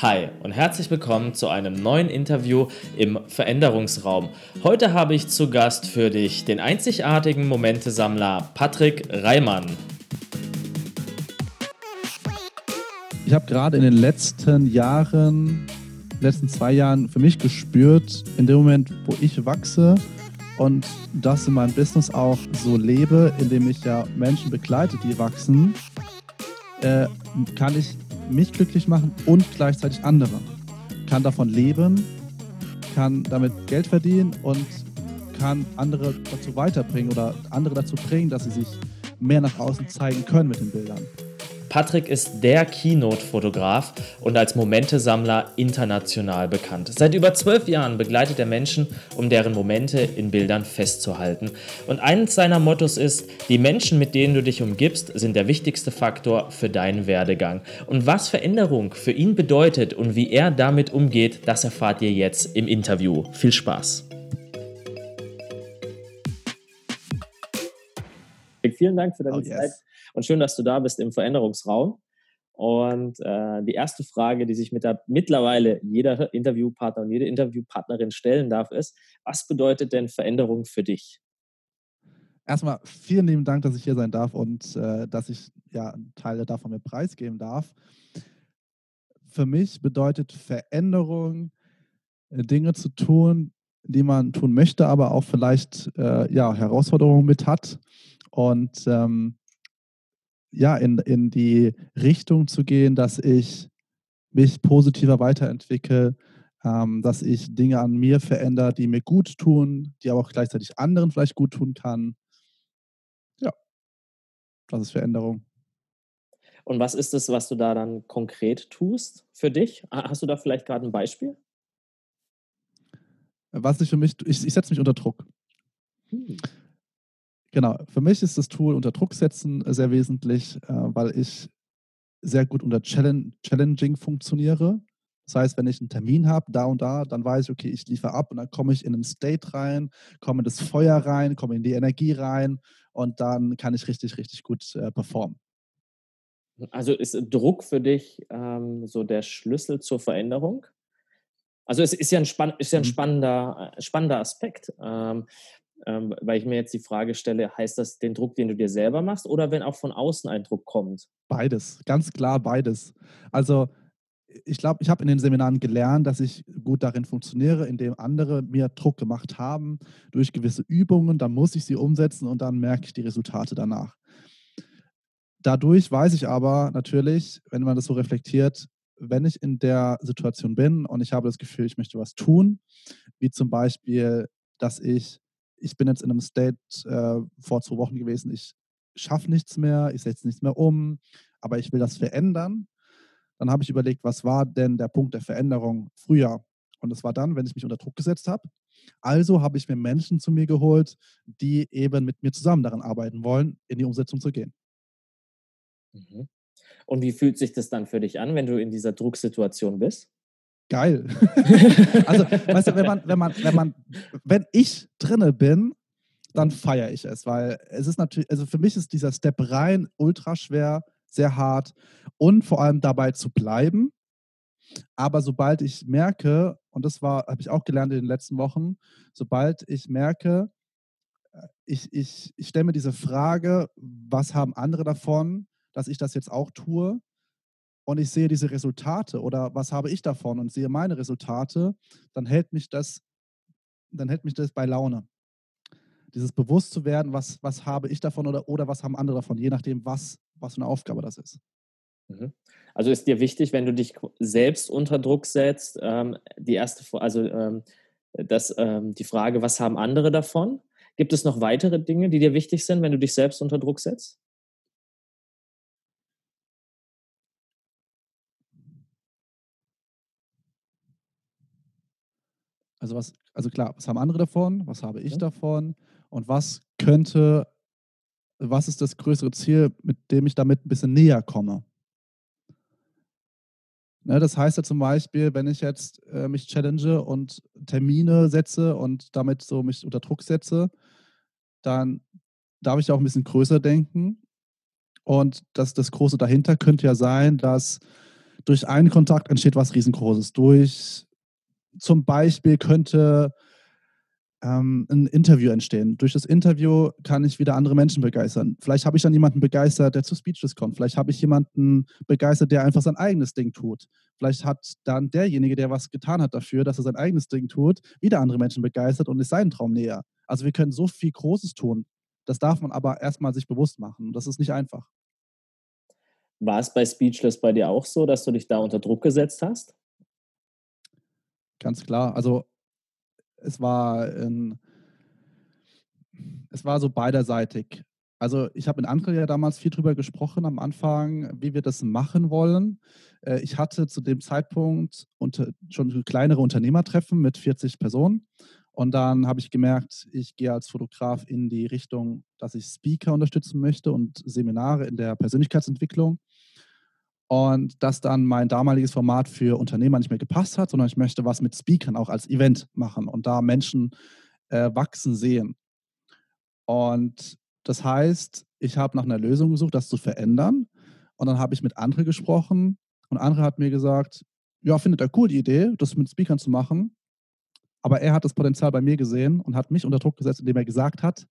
Hi und herzlich willkommen zu einem neuen Interview im Veränderungsraum. Heute habe ich zu Gast für dich den einzigartigen Momentesammler Patrick Reimann. Ich habe gerade in den letzten Jahren, letzten zwei Jahren für mich gespürt, in dem Moment, wo ich wachse und das in meinem Business auch so lebe, indem ich ja Menschen begleite, die wachsen, äh, kann ich mich glücklich machen und gleichzeitig andere. Kann davon leben, kann damit Geld verdienen und kann andere dazu weiterbringen oder andere dazu bringen, dass sie sich mehr nach außen zeigen können mit den Bildern. Patrick ist der Keynote-Fotograf und als Momentesammler international bekannt. Seit über zwölf Jahren begleitet er Menschen, um deren Momente in Bildern festzuhalten. Und eines seiner Mottos ist, die Menschen, mit denen du dich umgibst, sind der wichtigste Faktor für deinen Werdegang. Und was Veränderung für ihn bedeutet und wie er damit umgeht, das erfahrt ihr jetzt im Interview. Viel Spaß! Vielen Dank für deine oh, yes. Zeit und schön, dass du da bist im Veränderungsraum. Und äh, die erste Frage, die sich mit der, mittlerweile jeder Interviewpartner und jede Interviewpartnerin stellen darf, ist, was bedeutet denn Veränderung für dich? Erstmal vielen lieben Dank, dass ich hier sein darf und äh, dass ich ja Teile davon mir preisgeben darf. Für mich bedeutet Veränderung, äh, Dinge zu tun, die man tun möchte, aber auch vielleicht äh, ja, Herausforderungen mit hat. Und ähm, ja, in, in die Richtung zu gehen, dass ich mich positiver weiterentwickle, ähm, dass ich Dinge an mir verändere, die mir gut tun, die aber auch gleichzeitig anderen vielleicht gut tun kann. Ja, das ist Veränderung. Und was ist es, was du da dann konkret tust für dich? Hast du da vielleicht gerade ein Beispiel? Was ich für mich, ich, ich setze mich unter Druck. Hm. Genau, für mich ist das Tool unter Druck setzen äh, sehr wesentlich, äh, weil ich sehr gut unter Challenging funktioniere. Das heißt, wenn ich einen Termin habe, da und da, dann weiß ich, okay, ich liefere ab und dann komme ich in einen State rein, komme in das Feuer rein, komme in die Energie rein und dann kann ich richtig, richtig gut äh, performen. Also ist Druck für dich ähm, so der Schlüssel zur Veränderung? Also es ist ja ein, spann ist ja ein mhm. spannender, äh, spannender Aspekt. Ähm, ähm, weil ich mir jetzt die Frage stelle, heißt das den Druck, den du dir selber machst oder wenn auch von außen ein Druck kommt? Beides, ganz klar beides. Also ich glaube, ich habe in den Seminaren gelernt, dass ich gut darin funktioniere, indem andere mir Druck gemacht haben durch gewisse Übungen. Dann muss ich sie umsetzen und dann merke ich die Resultate danach. Dadurch weiß ich aber natürlich, wenn man das so reflektiert, wenn ich in der Situation bin und ich habe das Gefühl, ich möchte was tun, wie zum Beispiel, dass ich ich bin jetzt in einem State äh, vor zwei Wochen gewesen, ich schaffe nichts mehr, ich setze nichts mehr um, aber ich will das verändern. Dann habe ich überlegt, was war denn der Punkt der Veränderung früher? Und das war dann, wenn ich mich unter Druck gesetzt habe. Also habe ich mir Menschen zu mir geholt, die eben mit mir zusammen daran arbeiten wollen, in die Umsetzung zu gehen. Mhm. Und wie fühlt sich das dann für dich an, wenn du in dieser Drucksituation bist? Geil. also, weißt du, wenn man, wenn man, wenn man, wenn ich drinne bin, dann feiere ich es, weil es ist natürlich, also für mich ist dieser Step rein ultra schwer, sehr hart und vor allem dabei zu bleiben. Aber sobald ich merke, und das war, habe ich auch gelernt in den letzten Wochen, sobald ich merke, äh, ich, ich, ich stelle mir diese Frage, was haben andere davon, dass ich das jetzt auch tue? Und ich sehe diese Resultate oder was habe ich davon und sehe meine Resultate, dann hält mich das, dann hält mich das bei Laune. Dieses bewusst zu werden, was, was habe ich davon oder, oder was haben andere davon, je nachdem, was, was für eine Aufgabe das ist. Mhm. Also ist dir wichtig, wenn du dich selbst unter Druck setzt, ähm, die erste, also ähm, das, ähm, die Frage, was haben andere davon? Gibt es noch weitere Dinge, die dir wichtig sind, wenn du dich selbst unter Druck setzt? Also was, also klar, was haben andere davon? Was habe ich ja. davon? Und was könnte, was ist das größere Ziel, mit dem ich damit ein bisschen näher komme? Ne, das heißt ja zum Beispiel, wenn ich jetzt äh, mich challenge und Termine setze und damit so mich unter Druck setze, dann darf ich auch ein bisschen größer denken. Und das, das Große dahinter könnte ja sein, dass durch einen Kontakt entsteht was riesengroßes. Durch zum Beispiel könnte ähm, ein Interview entstehen. Durch das Interview kann ich wieder andere Menschen begeistern. Vielleicht habe ich dann jemanden begeistert, der zu Speechless kommt. Vielleicht habe ich jemanden begeistert, der einfach sein eigenes Ding tut. Vielleicht hat dann derjenige, der was getan hat dafür, dass er sein eigenes Ding tut, wieder andere Menschen begeistert und ist seinen Traum näher. Also wir können so viel Großes tun. Das darf man aber erstmal sich bewusst machen. Das ist nicht einfach. War es bei Speechless bei dir auch so, dass du dich da unter Druck gesetzt hast? Ganz klar. Also es war, ein, es war so beiderseitig. Also ich habe mit Ankel ja damals viel drüber gesprochen am Anfang, wie wir das machen wollen. Äh, ich hatte zu dem Zeitpunkt schon kleinere Unternehmertreffen mit 40 Personen. Und dann habe ich gemerkt, ich gehe als Fotograf in die Richtung, dass ich Speaker unterstützen möchte und Seminare in der Persönlichkeitsentwicklung und dass dann mein damaliges Format für Unternehmer nicht mehr gepasst hat, sondern ich möchte was mit Speakern auch als Event machen und da Menschen äh, wachsen sehen. Und das heißt, ich habe nach einer Lösung gesucht, das zu verändern. Und dann habe ich mit Andre gesprochen und Andre hat mir gesagt, ja, findet er cool die Idee, das mit Speakern zu machen. Aber er hat das Potenzial bei mir gesehen und hat mich unter Druck gesetzt, indem er gesagt hat,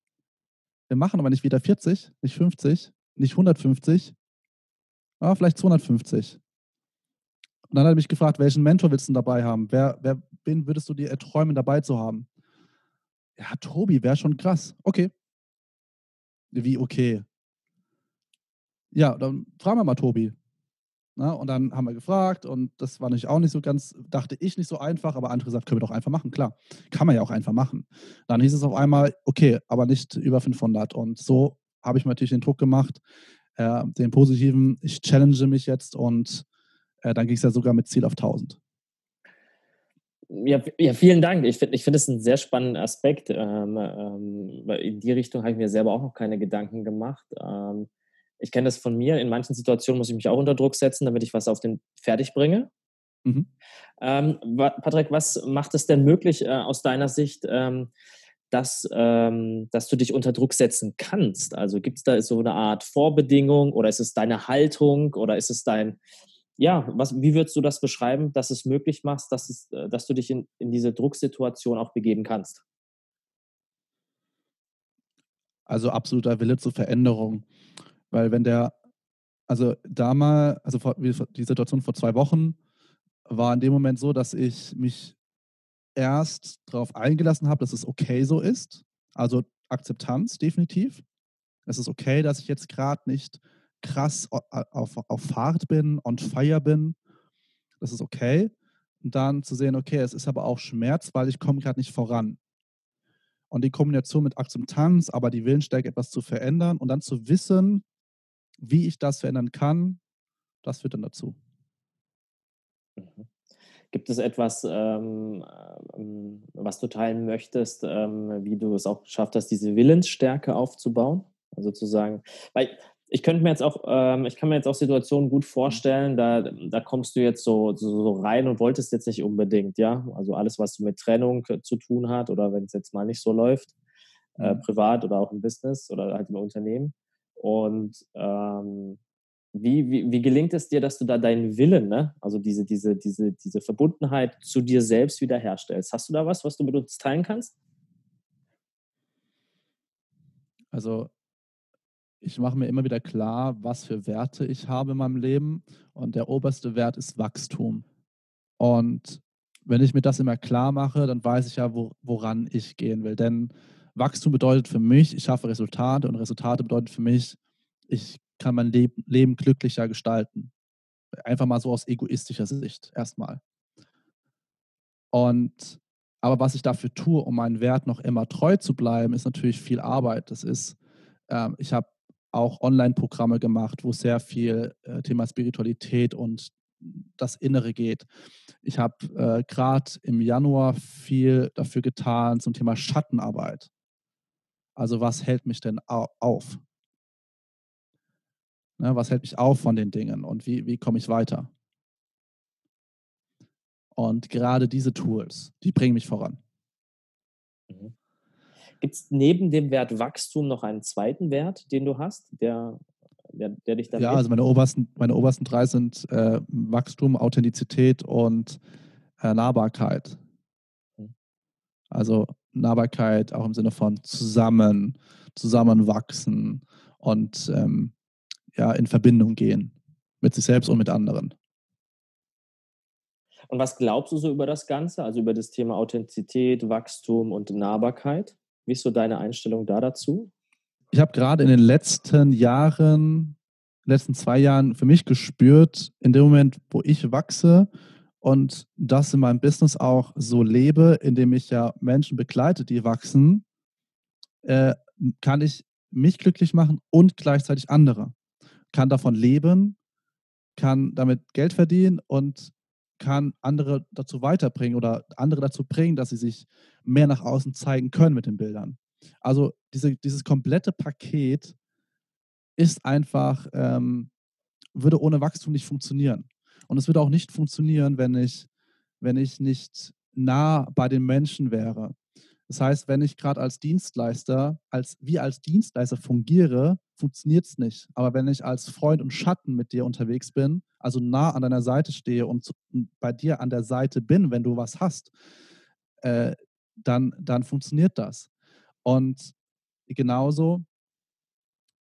wir machen aber nicht wieder 40, nicht 50, nicht 150, ah, vielleicht 250. Und dann hat er mich gefragt, welchen Mentor willst du dabei haben? Wer, wer, wen würdest du dir erträumen, dabei zu haben? Ja, Tobi, wäre schon krass. Okay. Wie okay? Ja, dann fragen wir mal Tobi. Na, und dann haben wir gefragt und das war natürlich auch nicht so ganz, dachte ich, nicht so einfach, aber andere gesagt, können wir doch einfach machen. Klar, kann man ja auch einfach machen. Dann hieß es auf einmal, okay, aber nicht über 500. Und so habe ich mir natürlich den Druck gemacht, äh, den positiven, ich challenge mich jetzt und äh, dann ging es ja sogar mit Ziel auf 1000. Ja, ja, vielen Dank. Ich finde ich find es einen sehr spannenden Aspekt. Ähm, ähm, in die Richtung habe ich mir selber auch noch keine Gedanken gemacht. Ähm, ich kenne das von mir. In manchen Situationen muss ich mich auch unter Druck setzen, damit ich was auf den fertig bringe. Mhm. Ähm, Patrick, was macht es denn möglich äh, aus deiner Sicht, ähm, dass, ähm, dass du dich unter Druck setzen kannst? Also gibt es da so eine Art Vorbedingung oder ist es deine Haltung oder ist es dein, ja, was, wie würdest du das beschreiben, dass es möglich machst, dass, es, äh, dass du dich in, in diese Drucksituation auch begeben kannst? Also absoluter Wille zur Veränderung. Weil wenn der, also damals, also vor, die Situation vor zwei Wochen war in dem Moment so, dass ich mich erst darauf eingelassen habe, dass es okay so ist. Also Akzeptanz definitiv. Es ist okay, dass ich jetzt gerade nicht krass auf, auf Fahrt bin, on fire bin. Das ist okay. Und dann zu sehen, okay, es ist aber auch Schmerz, weil ich komme gerade nicht voran. Und die Kombination mit Akzeptanz, aber die Willensstärke, etwas zu verändern und dann zu wissen, wie ich das verändern kann, das führt dann dazu. Mhm. Gibt es etwas, ähm, ähm, was du teilen möchtest, ähm, wie du es auch geschafft hast, diese Willensstärke aufzubauen? Also zu sagen, weil ich könnte mir jetzt auch, ähm, ich kann mir jetzt auch Situationen gut vorstellen, da, da kommst du jetzt so, so, so, rein und wolltest jetzt nicht unbedingt, ja. Also alles, was mit Trennung äh, zu tun hat oder wenn es jetzt mal nicht so läuft, äh, mhm. privat oder auch im Business oder halt im Unternehmen. Und ähm, wie, wie, wie, gelingt es dir, dass du da deinen Willen, ne? also diese, diese, diese, diese Verbundenheit zu dir selbst wiederherstellst? Hast du da was, was du mit uns teilen kannst? Also ich mache mir immer wieder klar, was für Werte ich habe in meinem Leben. Und der oberste Wert ist Wachstum. Und wenn ich mir das immer klar mache, dann weiß ich ja, wo, woran ich gehen will. Denn Wachstum bedeutet für mich, ich schaffe Resultate und Resultate bedeutet für mich, ich kann mein Leben, Leben glücklicher gestalten. Einfach mal so aus egoistischer Sicht erstmal. Und aber was ich dafür tue, um meinen Wert noch immer treu zu bleiben, ist natürlich viel Arbeit. Das ist, ähm, ich habe auch Online-Programme gemacht, wo sehr viel äh, Thema Spiritualität und das Innere geht. Ich habe äh, gerade im Januar viel dafür getan zum Thema Schattenarbeit. Also was hält mich denn auf? Ne, was hält mich auf von den Dingen und wie, wie komme ich weiter? Und gerade diese Tools, die bringen mich voran. Mhm. Gibt es neben dem Wert Wachstum noch einen zweiten Wert, den du hast, der, der, der dich dann. Ja, also meine obersten, meine obersten drei sind äh, Wachstum, Authentizität und äh, Nahbarkeit. Hm. Also Nahbarkeit auch im Sinne von zusammen, zusammenwachsen und ähm, ja, in Verbindung gehen mit sich selbst und mit anderen. Und was glaubst du so über das Ganze, also über das Thema Authentizität, Wachstum und Nahbarkeit? Wie ist so deine Einstellung da dazu? Ich habe gerade in den letzten Jahren, letzten zwei Jahren für mich gespürt, in dem Moment, wo ich wachse und das in meinem Business auch so lebe, indem ich ja Menschen begleite, die wachsen, äh, kann ich mich glücklich machen und gleichzeitig andere. Kann davon leben, kann damit Geld verdienen und kann andere dazu weiterbringen oder andere dazu bringen, dass sie sich mehr nach außen zeigen können mit den Bildern. Also diese, dieses komplette Paket ist einfach, ähm, würde ohne Wachstum nicht funktionieren. Und es würde auch nicht funktionieren, wenn ich, wenn ich nicht nah bei den Menschen wäre. Das heißt, wenn ich gerade als Dienstleister, als, wie als Dienstleister fungiere, funktioniert es nicht. Aber wenn ich als Freund und Schatten mit dir unterwegs bin, also nah an deiner Seite stehe und, bei dir an der Seite bin, wenn du was hast, äh, dann, dann funktioniert das. Und genauso,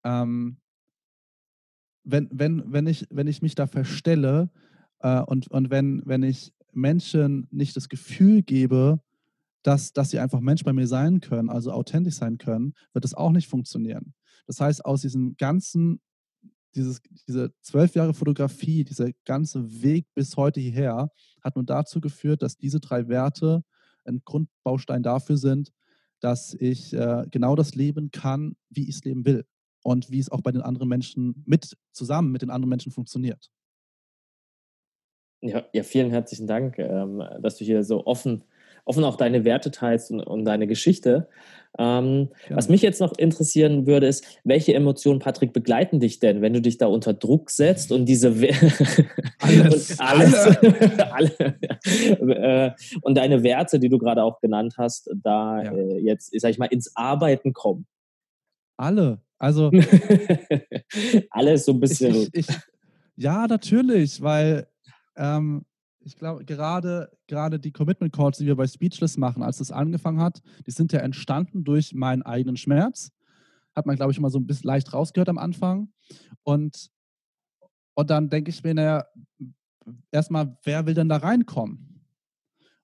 ähm, wenn, wenn, wenn, ich, wenn ich mich da verstelle äh, und, und wenn, wenn ich Menschen nicht das Gefühl gebe, dass, dass sie einfach Mensch bei mir sein können, also authentisch sein können, wird das auch nicht funktionieren. Das heißt, aus diesem ganzen, dieses, diese zwölf Jahre Fotografie, dieser ganze Weg bis heute hierher, hat nur dazu geführt, dass diese drei Werte ein Grundbaustein dafür sind, dass ich äh, genau das leben kann, wie ich es leben will und wie es auch bei den anderen Menschen mit zusammen mit den anderen Menschen funktioniert. Ja, ja vielen herzlichen Dank, ähm, dass du hier so offen offen auch deine Werte teilst und, und deine Geschichte. Ähm, ja. Was mich jetzt noch interessieren würde, ist, welche Emotionen, Patrick, begleiten dich denn, wenn du dich da unter Druck setzt und diese alles, und alles, alle, äh, und deine Werte, die du gerade auch genannt hast, da ja. äh, jetzt, sag ich mal, ins Arbeiten kommen? Alle. Also alles so ein bisschen. Ich, ich, ja, natürlich, weil ähm, ich glaube, gerade, gerade die Commitment Calls, die wir bei Speechless machen, als es angefangen hat, die sind ja entstanden durch meinen eigenen Schmerz. Hat man, glaube ich, immer so ein bisschen leicht rausgehört am Anfang. Und, und dann denke ich mir, naja, erstmal, wer will denn da reinkommen?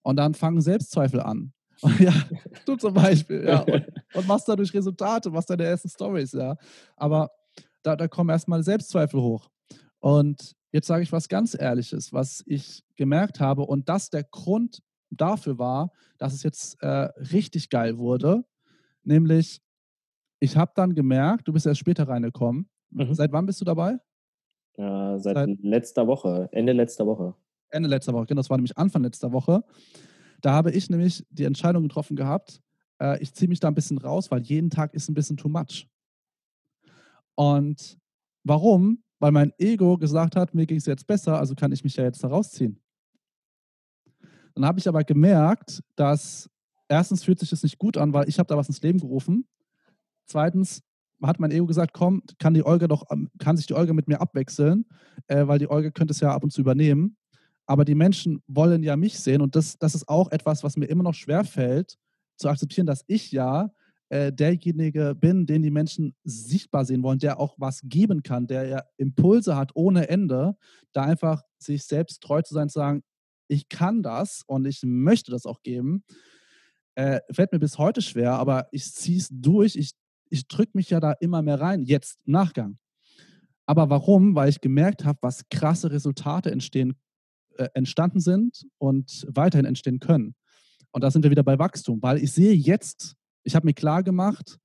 Und dann fangen Selbstzweifel an. Ja, du zum Beispiel, ja. Und, und machst dadurch Resultate, machst deine ersten Stories, ja. Aber da, da kommen erstmal Selbstzweifel hoch. Und Jetzt sage ich was ganz Ehrliches, was ich gemerkt habe und das der Grund dafür war, dass es jetzt äh, richtig geil wurde. Nämlich, ich habe dann gemerkt, du bist erst später reingekommen. Mhm. Seit wann bist du dabei? Ja, seit, seit, letzter Woche, Ende letzter Woche. Ende letzter Woche, genau, das war nämlich Anfang letzter Woche. Da habe ich nämlich die Entscheidung getroffen gehabt, äh, ich ziehe mich da ein bisschen raus, weil jeden Tag ist ein bisschen too much. Und warum? Weil mein Ego gesagt hat, mir ging es jetzt besser, also kann ich mich ja jetzt da rausziehen. Dann habe ich aber gemerkt, dass erstens fühlt sich das nicht gut an, weil ich habe da was ins Leben gerufen. Zweitens hat mein Ego gesagt, komm, kann die Olga doch, ähm, kann sich die Olga mit mir abwechseln, äh, weil die Olga könnte es ja ab und zu übernehmen. Aber die Menschen wollen ja mich sehen und das, das ist auch etwas, was mir immer noch schwer fällt, zu akzeptieren, dass ich ja äh, derjenige bin, den die Menschen sichtbar sehen wollen, der auch was geben kann, der ja Impulse hat ohne Ende, da einfach sich selbst treu zu sein, zu sagen, ich kann das und ich möchte das auch geben, äh, fällt mir bis heute schwer, aber ich ziehe es durch, ich, ich drücke mich ja da immer mehr rein, jetzt Nachgang. Aber warum? Weil ich gemerkt habe, was krasse Resultate entstehen, äh, entstanden sind und weiterhin entstehen können. Und da sind wir wieder bei Wachstum, weil ich sehe jetzt ich habe mir klar gemacht,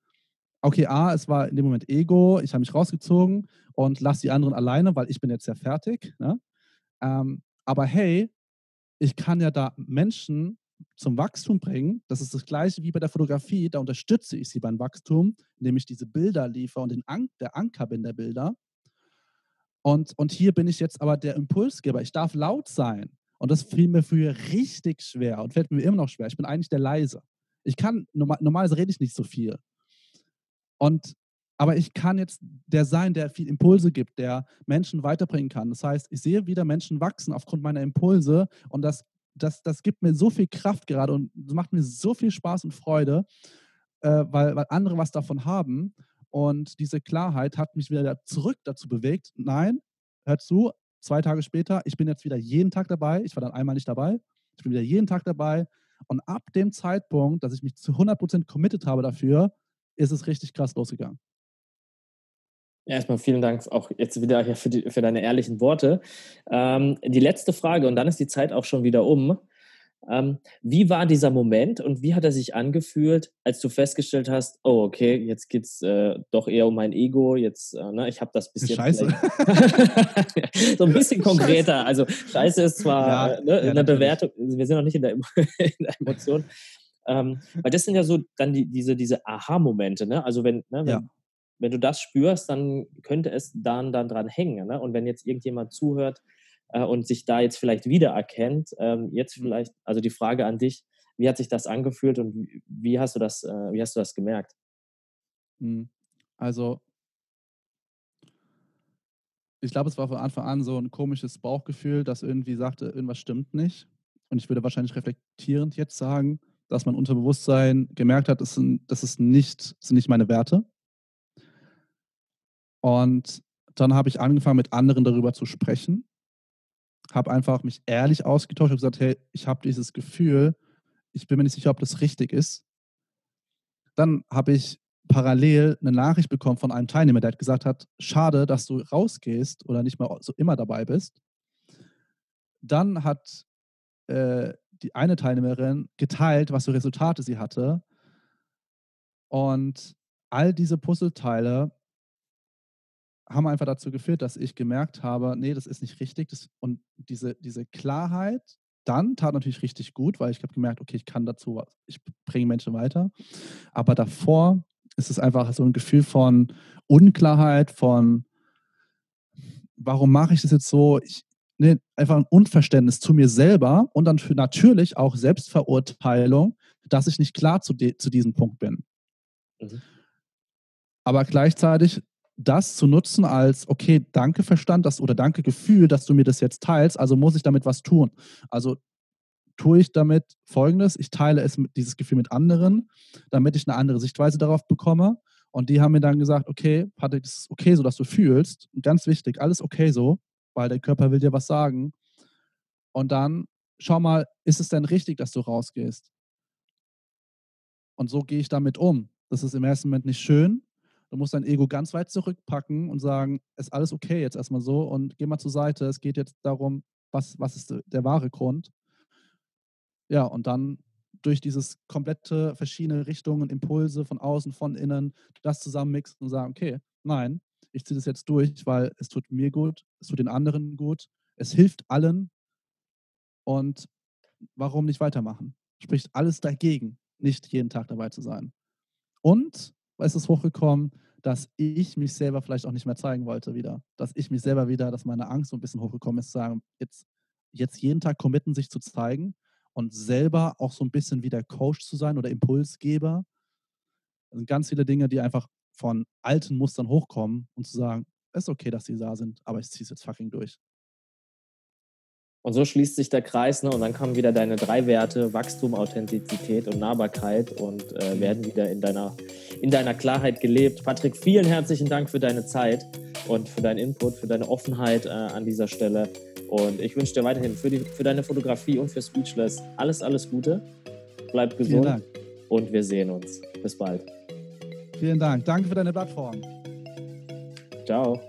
okay, A, es war in dem Moment Ego, ich habe mich rausgezogen und lasse die anderen alleine, weil ich bin jetzt ja fertig. Ne? Ähm, aber hey, ich kann ja da Menschen zum Wachstum bringen. Das ist das gleiche wie bei der Fotografie. Da unterstütze ich sie beim Wachstum, indem ich diese Bilder liefere und den An der Anker bin der Bilder. Und, und hier bin ich jetzt aber der Impulsgeber. Ich darf laut sein. Und das fiel mir früher richtig schwer und fällt mir immer noch schwer. Ich bin eigentlich der Leise. Ich kann, normal, normalerweise rede ich nicht so viel. Und Aber ich kann jetzt der sein, der viel Impulse gibt, der Menschen weiterbringen kann. Das heißt, ich sehe wieder Menschen wachsen aufgrund meiner Impulse und das, das, das gibt mir so viel Kraft gerade und macht mir so viel Spaß und Freude, äh, weil, weil andere was davon haben. Und diese Klarheit hat mich wieder zurück dazu bewegt. Nein, hör zu, zwei Tage später, ich bin jetzt wieder jeden Tag dabei. Ich war dann einmal nicht dabei. Ich bin wieder jeden Tag dabei. Und ab dem Zeitpunkt, dass ich mich zu 100% committed habe dafür, ist es richtig krass losgegangen. Erstmal vielen Dank auch jetzt wieder für, die, für deine ehrlichen Worte. Ähm, die letzte Frage, und dann ist die Zeit auch schon wieder um. Ähm, wie war dieser Moment und wie hat er sich angefühlt, als du festgestellt hast, oh, okay, jetzt geht es äh, doch eher um mein Ego, jetzt, äh, ne, ich habe das bis jetzt. Scheiße. so ein bisschen konkreter. Scheiße. Also, Scheiße ist zwar ja, ne, ja, eine Bewertung, wir sind noch nicht in der, in der Emotion. Ähm, weil das sind ja so dann die, diese, diese Aha-Momente, ne? Also wenn, ne, wenn ja wenn du das spürst, dann könnte es dann, dann dran hängen. Ne? Und wenn jetzt irgendjemand zuhört äh, und sich da jetzt vielleicht wiedererkennt, ähm, jetzt mhm. vielleicht, also die Frage an dich, wie hat sich das angefühlt und wie hast du das, äh, wie hast du das gemerkt? Hm, also, ich glaube, es war von Anfang an so ein komisches Bauchgefühl, das irgendwie sagte, irgendwas stimmt nicht. Und ich würde wahrscheinlich reflektierend jetzt sagen, dass mein Unterbewusstsein gemerkt hat, das sind, das ist nicht, das sind nicht meine Werte. Und dann habe ich angefangen, mit anderen darüber zu sprechen. Habe einfach mich ehrlich ausgetauscht und gesagt, hey, ich habe dieses Gefühl, ich bin mir nicht sicher, ob das richtig ist. Dann habe ich parallel eine Nachricht bekommen von einem Teilnehmer, der gesagt hat, schade, dass du rausgehst oder nicht mehr so immer dabei bist. Dann hat äh, die eine Teilnehmerin geteilt, was für Resultate sie hatte. Und all diese Puzzleteile haben einfach dazu geführt, dass ich gemerkt habe, nee, das ist nicht richtig. Das, und diese, diese Klarheit dann tat natürlich richtig gut, weil ich habe gemerkt, okay, ich kann dazu, ich bringe Menschen weiter. Aber davor ist es einfach so ein Gefühl von Unklarheit, von warum mache ich das jetzt so? Ich, nee, einfach ein Unverständnis zu mir selber und dann für natürlich auch Selbstverurteilung, dass ich nicht klar zu, zu diesem Punkt bin. Mhm. Aber gleichzeitig das zu nutzen als, okay, danke Verstand dass, oder danke Gefühl, dass du mir das jetzt teilst, also muss ich damit was tun. Also tue ich damit Folgendes, ich teile es mit, dieses Gefühl mit anderen, damit ich eine andere Sichtweise darauf bekomme. Und die haben mir dann gesagt, okay, Patrick, das ist okay so, dass du fühlst. Und ganz wichtig, alles okay so, weil der Körper will dir was sagen. Und dann schau mal, ist es denn richtig, dass du rausgehst? Und so gehe ich damit um. Das ist im ersten Moment nicht schön, Du musst dein Ego ganz weit zurückpacken und sagen, ist alles okay jetzt erstmal so und geh mal zur Seite. Es geht jetzt darum, was, was ist der wahre Grund. Ja, und dann durch dieses komplette verschiedene Richtungen, Impulse von außen, von innen, das zusammenmixen und sagen, okay, nein, ich ziehe das jetzt durch, weil es tut mir gut, es tut den anderen gut, es hilft allen und warum nicht weitermachen? Spricht alles dagegen, nicht jeden Tag dabei zu sein. Und ist es hochgekommen, dass ich mich selber vielleicht auch nicht mehr zeigen wollte wieder. Dass ich mich selber wieder, dass meine Angst so ein bisschen hochgekommen ist, zu sagen, jetzt, jetzt jeden Tag committen, sich zu zeigen und selber auch so ein bisschen wie der Coach zu sein oder Impulsgeber. Das sind ganz viele Dinge, die einfach von alten Mustern hochkommen und zu sagen, es ist okay, dass sie da sind, aber ich ziehe es jetzt fucking durch. Und so schließt sich der Kreis ne? und dann kommen wieder deine drei Werte, Wachstum, Authentizität und Nahbarkeit und äh, werden wieder in deiner, in deiner Klarheit gelebt. Patrick, vielen herzlichen Dank für deine Zeit und für deinen Input, für deine Offenheit äh, an dieser Stelle. Und ich wünsche dir weiterhin für, die, für deine Fotografie und für Speechless alles, alles Gute. Bleib gesund und wir sehen uns. Bis bald. Vielen Dank. Danke für deine Plattform. Ciao.